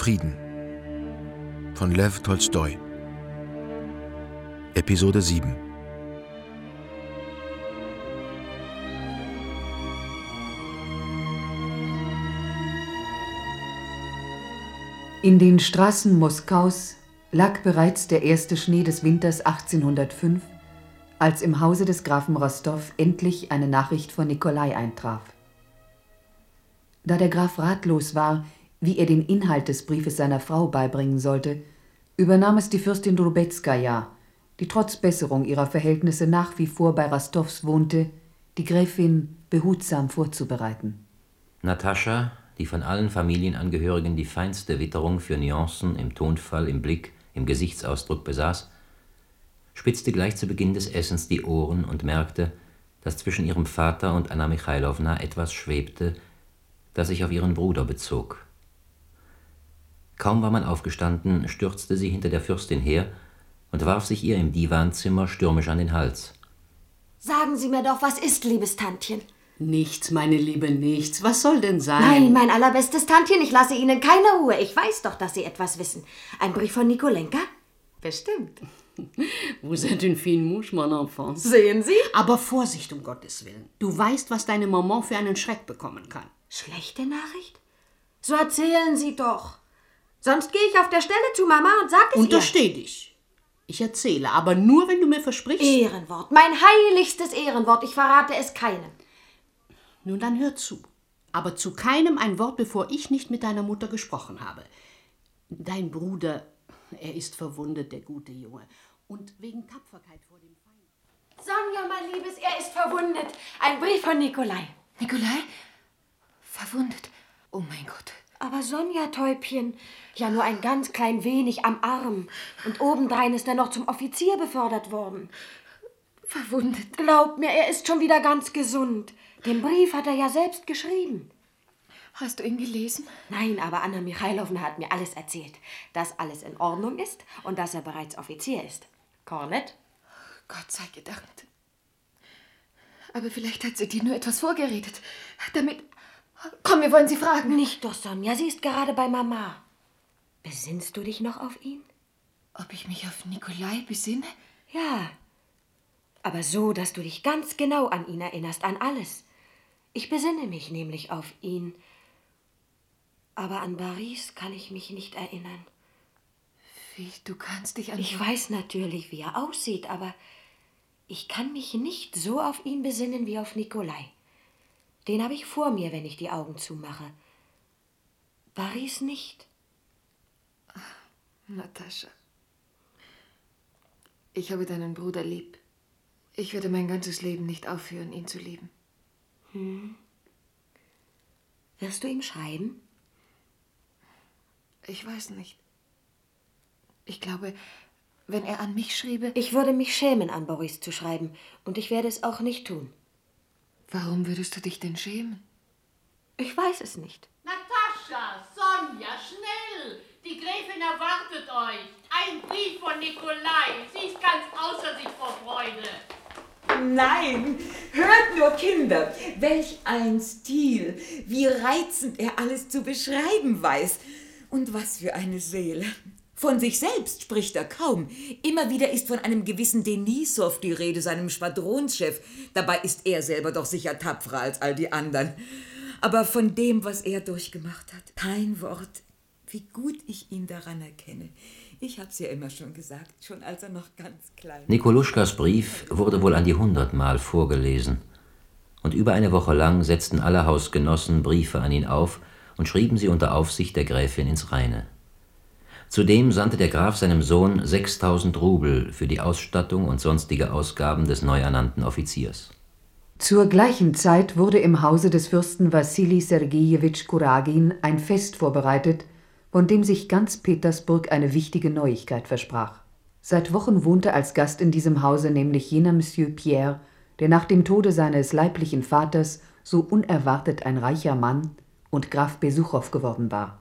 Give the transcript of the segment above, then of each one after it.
Frieden. Von Lev Tolstoi. Episode 7 In den Straßen Moskaus lag bereits der erste Schnee des Winters 1805, als im Hause des Grafen Rostow endlich eine Nachricht von Nikolai eintraf. Da der Graf ratlos war, wie er den Inhalt des Briefes seiner Frau beibringen sollte, übernahm es die Fürstin Drubetskaja, die trotz Besserung ihrer Verhältnisse nach wie vor bei Rastows wohnte, die Gräfin behutsam vorzubereiten. Natascha, die von allen Familienangehörigen die feinste Witterung für Nuancen im Tonfall, im Blick, im Gesichtsausdruck besaß, spitzte gleich zu Beginn des Essens die Ohren und merkte, dass zwischen ihrem Vater und Anna Michailowna etwas schwebte, das sich auf ihren Bruder bezog. Kaum war man aufgestanden, stürzte sie hinter der Fürstin her und warf sich ihr im Divanzimmer stürmisch an den Hals. Sagen Sie mir doch, was ist, liebes Tantchen? Nichts, meine Liebe, nichts. Was soll denn sein? Nein, mein allerbestes Tantchen, ich lasse Ihnen keine Ruhe. Ich weiß doch, dass Sie etwas wissen. Ein Brief von Nikolenka? Bestimmt. Vous êtes une fine mouche, mon enfant. Sehen Sie? Aber Vorsicht, um Gottes Willen. Du weißt, was deine Maman für einen Schreck bekommen kann. Schlechte Nachricht? So erzählen Sie doch. Sonst gehe ich auf der Stelle zu Mama und sag es Untersteh ihr. dich. Ich erzähle, aber nur, wenn du mir versprichst. Ehrenwort, mein heiligstes Ehrenwort. Ich verrate es keinem. Nun dann hör zu. Aber zu keinem ein Wort, bevor ich nicht mit deiner Mutter gesprochen habe. Dein Bruder, er ist verwundet, der gute Junge. Und wegen Tapferkeit vor dem Feind. Sonja, mein Liebes, er ist verwundet. Ein Brief von Nikolai. Nikolai? Verwundet. Oh mein Gott. Aber Sonja, Täubchen, ja nur ein ganz klein wenig am Arm. Und obendrein ist er noch zum Offizier befördert worden. Verwundet. Glaub mir, er ist schon wieder ganz gesund. Den Brief hat er ja selbst geschrieben. Hast du ihn gelesen? Nein, aber Anna Michailowna hat mir alles erzählt. Dass alles in Ordnung ist und dass er bereits Offizier ist. Kornet? Gott sei gedankt. Aber vielleicht hat sie dir nur etwas vorgeredet. Damit. Komm, wir wollen sie fragen. Nicht doch, Sonja. Sie ist gerade bei Mama. Besinnst du dich noch auf ihn? Ob ich mich auf Nikolai besinne? Ja. Aber so, dass du dich ganz genau an ihn erinnerst, an alles. Ich besinne mich nämlich auf ihn. Aber an Baris kann ich mich nicht erinnern. Wie, du kannst dich an. Ich weiß natürlich, wie er aussieht, aber ich kann mich nicht so auf ihn besinnen wie auf Nikolai. Den habe ich vor mir, wenn ich die Augen zumache. Baris nicht. Natascha. Ich habe deinen Bruder lieb. Ich werde mein ganzes Leben nicht aufhören, ihn zu lieben. Hm. Wirst du ihm schreiben? Ich weiß nicht. Ich glaube, wenn er an mich schriebe. Ich würde mich schämen, an Boris zu schreiben, und ich werde es auch nicht tun. Warum würdest du dich denn schämen? Ich weiß es nicht. Natascha, Sonja, schnell! Die Gräfin erwartet euch. Ein Brief von Nikolai. Sie ist ganz außer sich vor Freude. Nein, hört nur, Kinder, welch ein Stil, wie reizend er alles zu beschreiben weiß. Und was für eine Seele. Von sich selbst spricht er kaum. Immer wieder ist von einem gewissen Denisov die Rede, seinem Schwadronschef. Dabei ist er selber doch sicher tapferer als all die anderen. Aber von dem, was er durchgemacht hat, kein Wort. Wie gut ich ihn daran erkenne. Ich hab's ja immer schon gesagt, schon als er noch ganz klein war. Nikoluschkas Brief wurde wohl an die hundertmal vorgelesen. Und über eine Woche lang setzten alle Hausgenossen Briefe an ihn auf und schrieben sie unter Aufsicht der Gräfin ins Reine. Zudem sandte der Graf seinem Sohn 6000 Rubel für die Ausstattung und sonstige Ausgaben des neu ernannten Offiziers. Zur gleichen Zeit wurde im Hause des Fürsten Wassili Sergejewitsch Kuragin ein Fest vorbereitet, von dem sich ganz Petersburg eine wichtige Neuigkeit versprach. Seit Wochen wohnte als Gast in diesem Hause nämlich jener Monsieur Pierre, der nach dem Tode seines leiblichen Vaters so unerwartet ein reicher Mann und Graf Besuchow geworden war.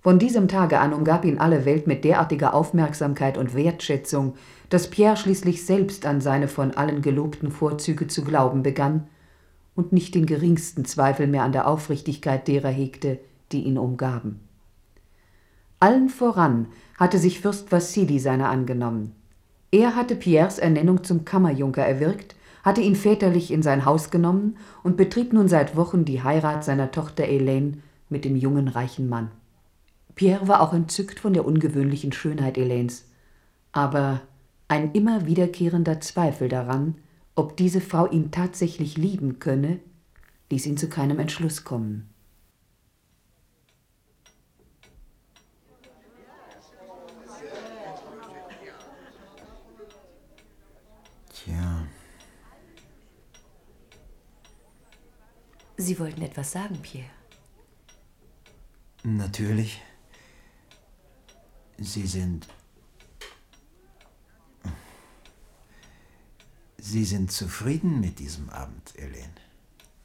Von diesem Tage an umgab ihn alle Welt mit derartiger Aufmerksamkeit und Wertschätzung, dass Pierre schließlich selbst an seine von allen gelobten Vorzüge zu glauben begann und nicht den geringsten Zweifel mehr an der Aufrichtigkeit derer hegte, die ihn umgaben. Allen voran hatte sich Fürst Wassili seiner angenommen. Er hatte Pierres Ernennung zum Kammerjunker erwirkt, hatte ihn väterlich in sein Haus genommen und betrieb nun seit Wochen die Heirat seiner Tochter Elaine mit dem jungen reichen Mann. Pierre war auch entzückt von der ungewöhnlichen Schönheit Elaines, aber ein immer wiederkehrender Zweifel daran, ob diese Frau ihn tatsächlich lieben könne, ließ ihn zu keinem Entschluss kommen. Tja, Sie wollten etwas sagen, Pierre. Natürlich. Sie sind. Sie sind zufrieden mit diesem Abend, Elaine.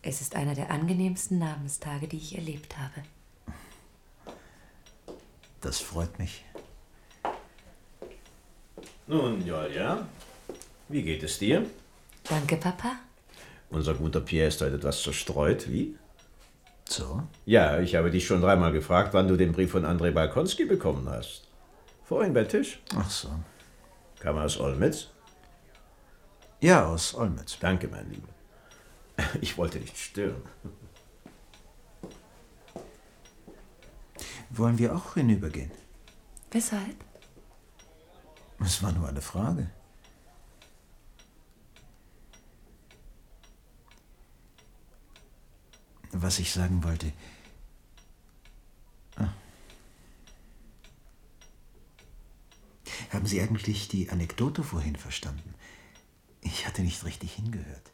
Es ist einer der angenehmsten Namenstage, die ich erlebt habe. Das freut mich. Nun, Jolja, wie geht es dir? Danke, Papa. Unser guter Pierre ist heute etwas zerstreut, wie? So? Ja, ich habe dich schon dreimal gefragt, wann du den Brief von Andrei Balkonski bekommen hast. Vorhin bei Tisch. Ach so. Kam er aus Olmütz? Ja, aus Olmütz. Danke, mein Lieber. Ich wollte nicht stören. Wollen wir auch hinübergehen? Weshalb? Es war nur eine Frage. Was ich sagen wollte. Haben Sie eigentlich die Anekdote vorhin verstanden? Ich hatte nicht richtig hingehört.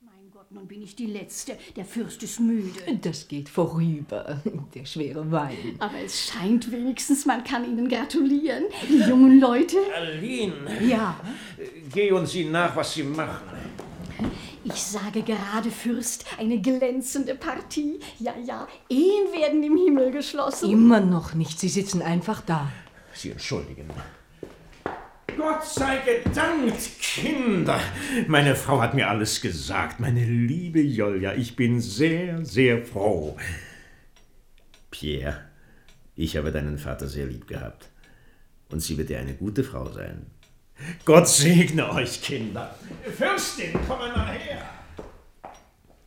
Mein Gott, nun bin ich die Letzte. Der Fürst ist müde. Das geht vorüber, der schwere Wein. Aber es scheint wenigstens, man kann Ihnen gratulieren. Die jungen Leute. Aline! Ja. Geh und sieh nach, was sie machen. Ich sage gerade, Fürst, eine glänzende Partie. Ja, ja, Ehen werden im Himmel geschlossen. Immer noch nicht, Sie sitzen einfach da. Sie entschuldigen. Gott sei gedankt, Kinder. Meine Frau hat mir alles gesagt. Meine liebe Jolja, ich bin sehr, sehr froh. Pierre, ich habe deinen Vater sehr lieb gehabt. Und sie wird dir eine gute Frau sein. Gott segne euch, Kinder. Fürstin, komm einmal her.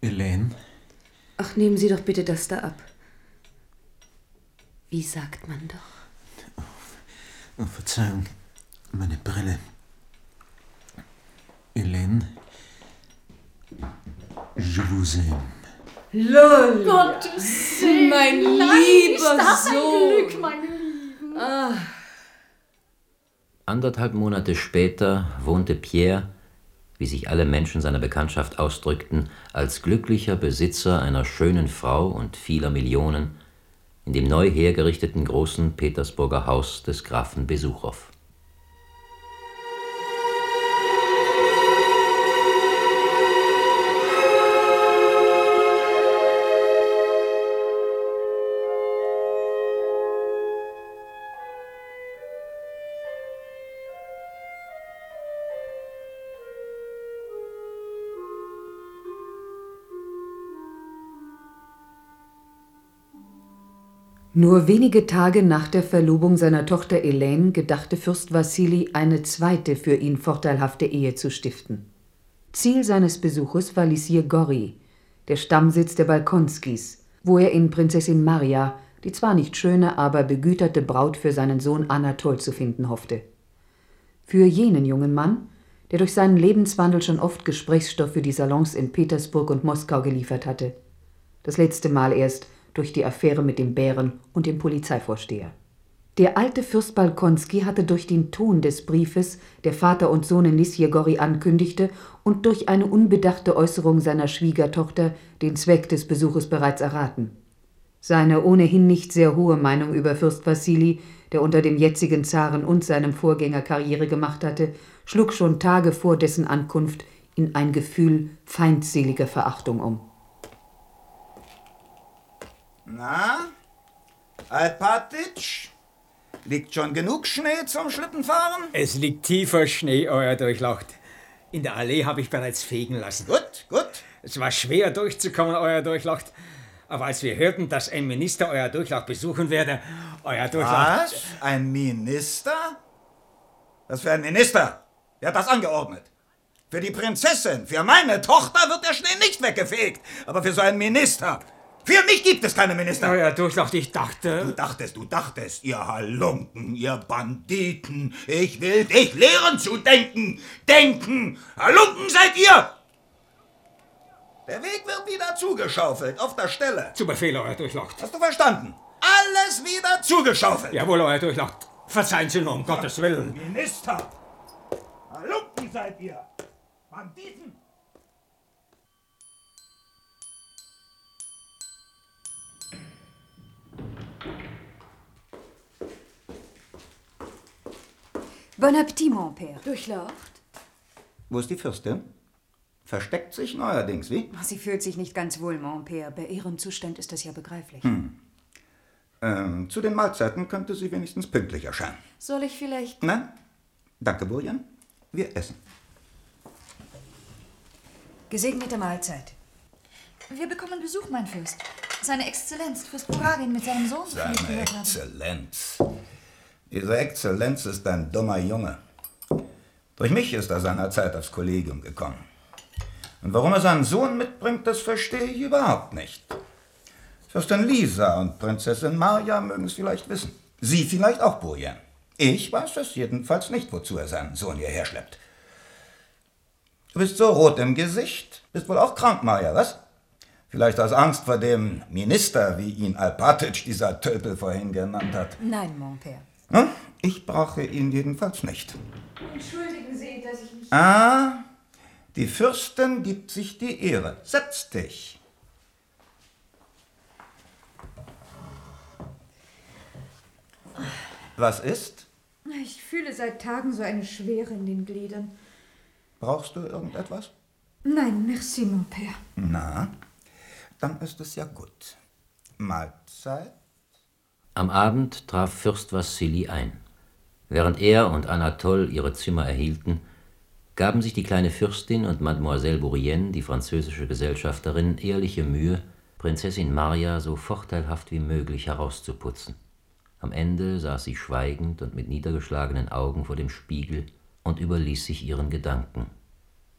Elaine? Ach, nehmen Sie doch bitte das da ab. Wie sagt man doch? Oh, Verzeihung, meine Brille. Elaine? Je vous aime. Lol. Gottes Segen. Mein Nein, lieber ist das ein Sohn. Glück, meine Lieben. Ah. Anderthalb Monate später wohnte Pierre, wie sich alle Menschen seiner Bekanntschaft ausdrückten, als glücklicher Besitzer einer schönen Frau und vieler Millionen in dem neu hergerichteten großen Petersburger Haus des Grafen Besuchow. Nur wenige Tage nach der Verlobung seiner Tochter Elaine gedachte Fürst Wassili, eine zweite für ihn vorteilhafte Ehe zu stiften. Ziel seines Besuches war Lisier Gori, der Stammsitz der Balkonskis, wo er in Prinzessin Maria, die zwar nicht schöne, aber begüterte Braut für seinen Sohn Anatol zu finden hoffte. Für jenen jungen Mann, der durch seinen Lebenswandel schon oft Gesprächsstoff für die Salons in Petersburg und Moskau geliefert hatte. Das letzte Mal erst durch die Affäre mit dem Bären und dem Polizeivorsteher. Der alte Fürst Balkonski hatte durch den Ton des Briefes, der Vater und Sohn in Lisjegori ankündigte, und durch eine unbedachte Äußerung seiner Schwiegertochter den Zweck des Besuches bereits erraten. Seine ohnehin nicht sehr hohe Meinung über Fürst Wassili, der unter dem jetzigen Zaren und seinem Vorgänger Karriere gemacht hatte, schlug schon Tage vor dessen Ankunft in ein Gefühl feindseliger Verachtung um. Na, Alpatitsch? Liegt schon genug Schnee zum Schlittenfahren? Es liegt tiefer Schnee, euer Durchlaucht. In der Allee habe ich bereits fegen lassen. Gut, gut. Es war schwer durchzukommen, euer Durchlaucht. Aber als wir hörten, dass ein Minister euer Durchlauf besuchen werde, euer Durchlauf... Was? Ein Minister? Was für ein Minister? Wer hat das angeordnet? Für die Prinzessin, für meine Tochter wird der Schnee nicht weggefegt. Aber für so einen Minister. Für mich gibt es keine Minister. Euer Durchlauf, ich dachte... Du dachtest, du dachtest, ihr Halunken, ihr Banditen. Ich will dich lehren zu denken. Denken. Halunken seid ihr. Der Weg wird wieder zugeschaufelt, auf der Stelle. Zu Befehl, euer Durchlauf. Hast du verstanden? Alles wieder zugeschaufelt. Jawohl, euer Durchlauf. Verzeihen Sie nur, um Gottes Willen. Minister. Halunken seid ihr. Banditen. Bon appétit, mon père. Durchlaucht? Wo ist die Fürstin? Versteckt sich neuerdings, wie? Sie fühlt sich nicht ganz wohl, mon père. Bei ihrem Zustand ist das ja begreiflich. Hm. Ähm, zu den Mahlzeiten könnte sie wenigstens pünktlich erscheinen. Soll ich vielleicht... Nein? Danke, Burjan. Wir essen. Gesegnete Mahlzeit. Wir bekommen Besuch, mein Fürst. Seine Exzellenz, Fürst Buragin mit seinem Sohn. Seine. Exzellenz. Diese Exzellenz ist ein dummer Junge. Durch mich ist er seinerzeit aufs Kollegium gekommen. Und warum er seinen Sohn mitbringt, das verstehe ich überhaupt nicht. Fürstin Lisa und Prinzessin Marja mögen es vielleicht wissen. Sie vielleicht auch, Burjan. Ich weiß es jedenfalls nicht, wozu er seinen Sohn hierher schleppt. Du bist so rot im Gesicht. Bist wohl auch krank, Marja, was? Vielleicht aus Angst vor dem Minister, wie ihn Alpatic, dieser Tölpel, vorhin genannt hat. Nein, mon père. Hm? Ich brauche ihn jedenfalls nicht. Entschuldigen Sie, dass ich mich... Ah, die Fürstin gibt sich die Ehre. Setz dich. Was ist? Ich fühle seit Tagen so eine Schwere in den Gliedern. Brauchst du irgendetwas? Nein, merci, mon père. Na, dann ist es ja gut. Mahlzeit? Am Abend traf Fürst Wassili ein. Während er und Anatole ihre Zimmer erhielten, gaben sich die kleine Fürstin und Mademoiselle Bourrienne, die französische Gesellschafterin, ehrliche Mühe, Prinzessin Maria so vorteilhaft wie möglich herauszuputzen. Am Ende saß sie schweigend und mit niedergeschlagenen Augen vor dem Spiegel und überließ sich ihren Gedanken.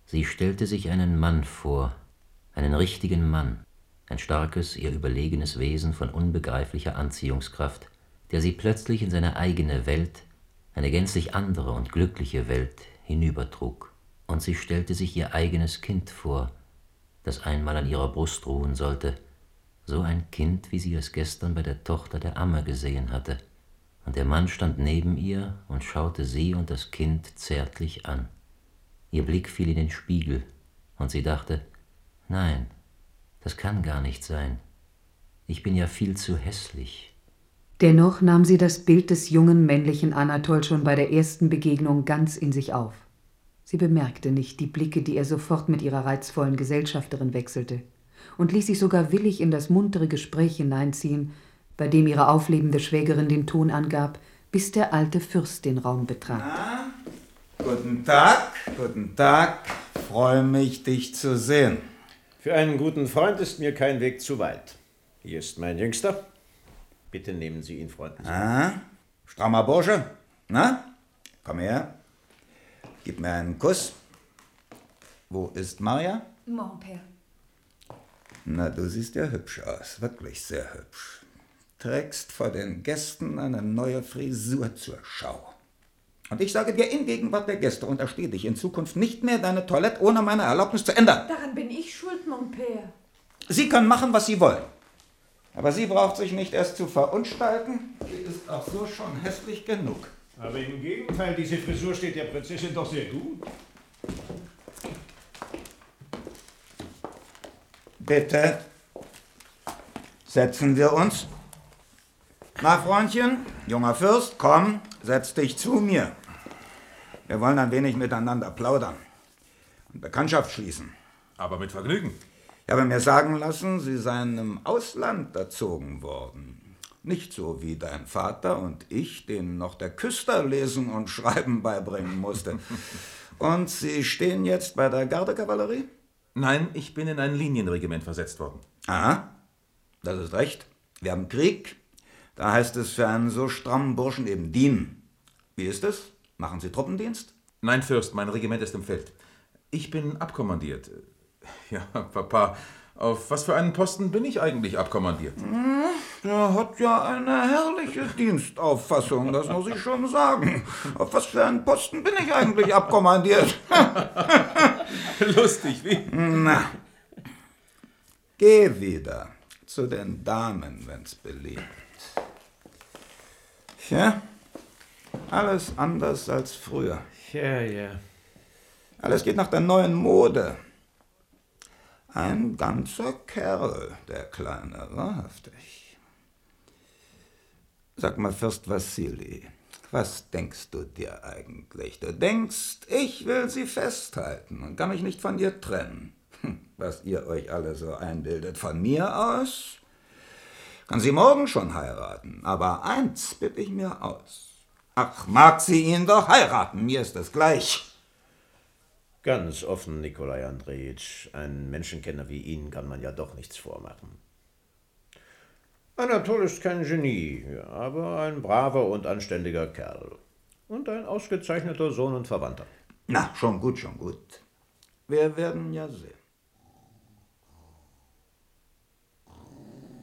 Sie stellte sich einen Mann vor, einen richtigen Mann, ein starkes, ihr überlegenes Wesen von unbegreiflicher Anziehungskraft, der sie plötzlich in seine eigene Welt, eine gänzlich andere und glückliche Welt, hinübertrug. Und sie stellte sich ihr eigenes Kind vor, das einmal an ihrer Brust ruhen sollte, so ein Kind, wie sie es gestern bei der Tochter der Amme gesehen hatte. Und der Mann stand neben ihr und schaute sie und das Kind zärtlich an. Ihr Blick fiel in den Spiegel, und sie dachte, nein, das kann gar nicht sein. Ich bin ja viel zu hässlich. Dennoch nahm sie das Bild des jungen männlichen Anatol schon bei der ersten Begegnung ganz in sich auf. Sie bemerkte nicht die Blicke, die er sofort mit ihrer reizvollen Gesellschafterin wechselte, und ließ sich sogar willig in das muntere Gespräch hineinziehen, bei dem ihre auflebende Schwägerin den Ton angab, bis der alte Fürst den Raum betrat. Guten Tag, guten Tag. Freue mich, dich zu sehen. Für einen guten Freund ist mir kein Weg zu weit. Hier ist mein Jüngster. Bitte nehmen Sie ihn freundlich. Ah, strammer Bursche. Na, komm her. Gib mir einen Kuss. Wo ist Maria? Mon père. Na, du siehst ja hübsch aus, wirklich sehr hübsch. Trägst vor den Gästen eine neue Frisur zur Schau. Und ich sage dir in Gegenwart der Gäste, unterstehe dich in Zukunft nicht mehr deine Toilette ohne meine Erlaubnis zu ändern. Daran bin ich schuld, mon père. Sie können machen, was Sie wollen. Aber sie braucht sich nicht erst zu verunstalten. Sie ist auch so schon hässlich genug. Aber im Gegenteil, diese Frisur steht der Prinzessin doch sehr gut. Bitte. Setzen wir uns. Na, Freundchen, junger Fürst, komm, setz dich zu mir. Wir wollen ein wenig miteinander plaudern und Bekanntschaft schließen. Aber mit Vergnügen. Ich habe mir sagen lassen, Sie seien im Ausland erzogen worden. Nicht so wie dein Vater und ich, den noch der Küster lesen und schreiben beibringen musste. und Sie stehen jetzt bei der Gardekavallerie? Nein, ich bin in ein Linienregiment versetzt worden. Aha. Das ist recht. Wir haben Krieg. Da heißt es für einen so strammen Burschen eben dienen. Wie ist es? Machen Sie Truppendienst? Nein, Fürst, mein Regiment ist im Feld. Ich bin abkommandiert. Ja, Papa, auf was für einen Posten bin ich eigentlich abkommandiert? Hm, Der hat ja eine herrliche Dienstauffassung, das muss ich schon sagen. Auf was für einen Posten bin ich eigentlich abkommandiert? Lustig, wie? Na, geh wieder zu den Damen, wenn's beliebt. Ja, alles anders als früher. Ja, ja. Alles geht nach der neuen Mode. Ein ganzer Kerl, der Kleine, wahrhaftig. Sag mal, Fürst Wassili, was denkst du dir eigentlich? Du denkst, ich will sie festhalten und kann mich nicht von ihr trennen. Hm, Was ihr euch alle so einbildet, von mir aus kann sie morgen schon heiraten. Aber eins bitte ich mir aus. Ach, mag sie ihn doch heiraten, mir ist es gleich. Ganz offen, Nikolai Andrejitsch. Ein Menschenkenner wie Ihnen kann man ja doch nichts vormachen. Anatol ist kein Genie, aber ein braver und anständiger Kerl. Und ein ausgezeichneter Sohn und Verwandter. Na, schon gut, schon gut. Wir werden ja sehen.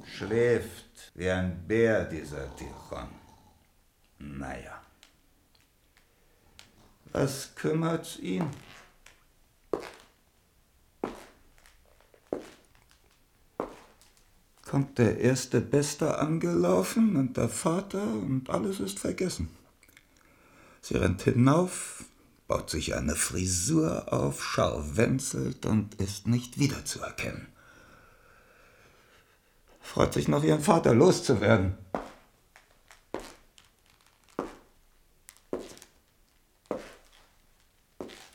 Schläft wie ein Bär, dieser Tichon. Naja. Was kümmert's ihn? Kommt der erste Beste angelaufen und der Vater und alles ist vergessen. Sie rennt hinauf, baut sich eine Frisur auf, scharwenzelt und ist nicht wiederzuerkennen. Freut sich noch, ihren Vater loszuwerden.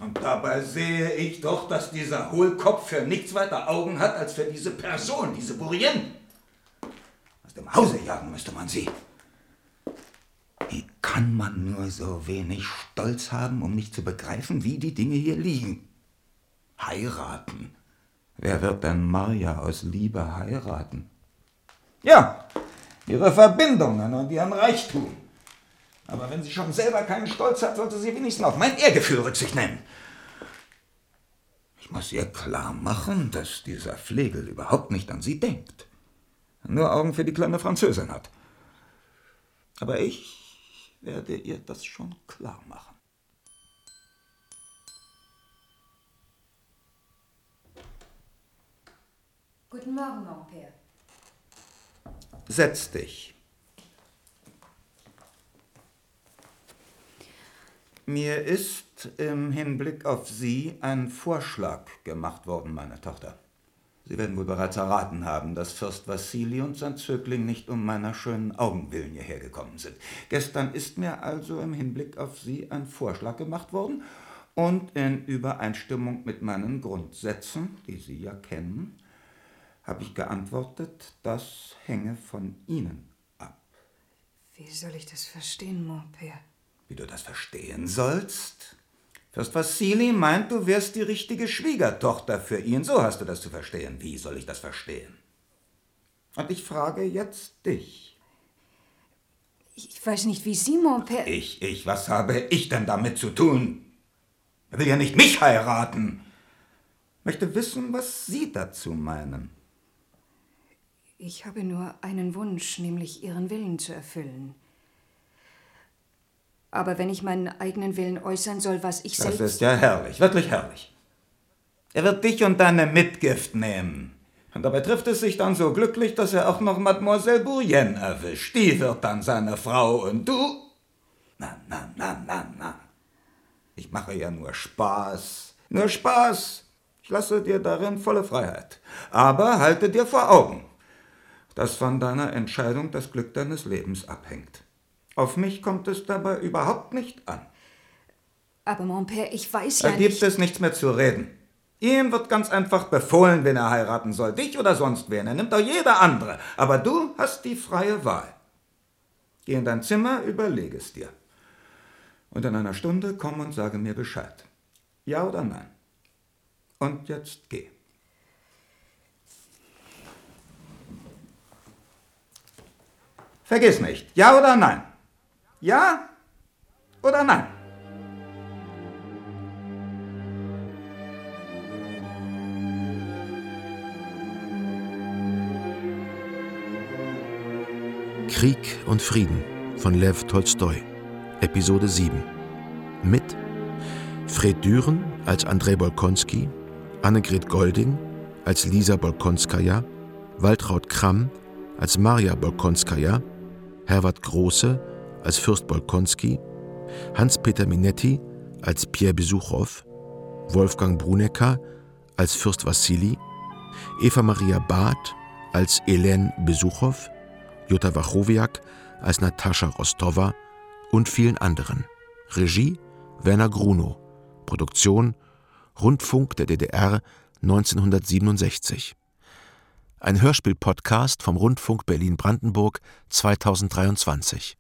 Und dabei sehe ich doch, dass dieser Hohlkopf für nichts weiter Augen hat als für diese Person, diese Bourrienne. Aus dem Hause jagen müsste man sie. Wie kann man nur so wenig Stolz haben, um nicht zu begreifen, wie die Dinge hier liegen? Heiraten. Wer wird denn Maria aus Liebe heiraten? Ja, ihre Verbindungen und ihren Reichtum. Aber wenn sie schon selber keinen Stolz hat, sollte sie wenigstens auf mein Ehrgefühl Rücksicht nehmen. Ich muss ihr klar machen, dass dieser Flegel überhaupt nicht an sie denkt. Nur Augen für die kleine Französin hat. Aber ich werde ihr das schon klar machen. Guten Morgen, mon père. Setz dich. Mir ist im Hinblick auf Sie ein Vorschlag gemacht worden, meine Tochter. Sie werden wohl bereits erraten haben, dass Fürst Wassili und sein Zögling nicht um meiner schönen Augen willen hierher gekommen sind. Gestern ist mir also im Hinblick auf Sie ein Vorschlag gemacht worden und in Übereinstimmung mit meinen Grundsätzen, die Sie ja kennen, habe ich geantwortet, das hänge von Ihnen. Wie soll ich das verstehen, mon père? Wie du das verstehen sollst? Fürst Wassili meint, du wärst die richtige Schwiegertochter für ihn. So hast du das zu verstehen. Wie soll ich das verstehen? Und ich frage jetzt dich. Ich weiß nicht, wie Sie, mon père... Ich, ich, was habe ich denn damit zu tun? Er will ja nicht mich heiraten. Möchte wissen, was Sie dazu meinen. Ich habe nur einen Wunsch, nämlich Ihren Willen zu erfüllen. Aber wenn ich meinen eigenen Willen äußern soll, was ich Das selbst... ist ja herrlich, wirklich herrlich. Er wird dich und deine Mitgift nehmen. Und dabei trifft es sich dann so glücklich, dass er auch noch Mademoiselle Bourrienne erwischt. Die wird dann seine Frau und du. Na, na, na, na, na. Ich mache ja nur Spaß. Nur Spaß. Ich lasse dir darin volle Freiheit. Aber halte dir vor Augen, dass von deiner Entscheidung das Glück deines Lebens abhängt. Auf mich kommt es dabei überhaupt nicht an. Aber mon père, ich weiß ja Da gibt nicht... es nichts mehr zu reden. Ihm wird ganz einfach befohlen, wen er heiraten soll. Dich oder sonst wen. Er nimmt auch jeder andere. Aber du hast die freie Wahl. Geh in dein Zimmer, überlege es dir. Und in einer Stunde komm und sage mir Bescheid. Ja oder nein? Und jetzt geh. Vergiss nicht. Ja oder nein? Ja oder nein? Krieg und Frieden von Lev Tolstoi, Episode 7. Mit Fred Düren als Andrei Bolkonski, Annegret Golding als Lisa Bolkonskaja, Waltraud Kramm als Maria Bolkonskaja, Herbert Große als Fürst Bolkonski, Hans-Peter Minetti als Pierre Besuchow, Wolfgang Brunecker als Fürst Wassili, Eva Maria Barth als Helene Besuchow, Jutta Wachowiak als Natascha Rostova und vielen anderen. Regie Werner Grunow. Produktion Rundfunk der DDR 1967. Ein Hörspiel-Podcast vom Rundfunk Berlin-Brandenburg 2023.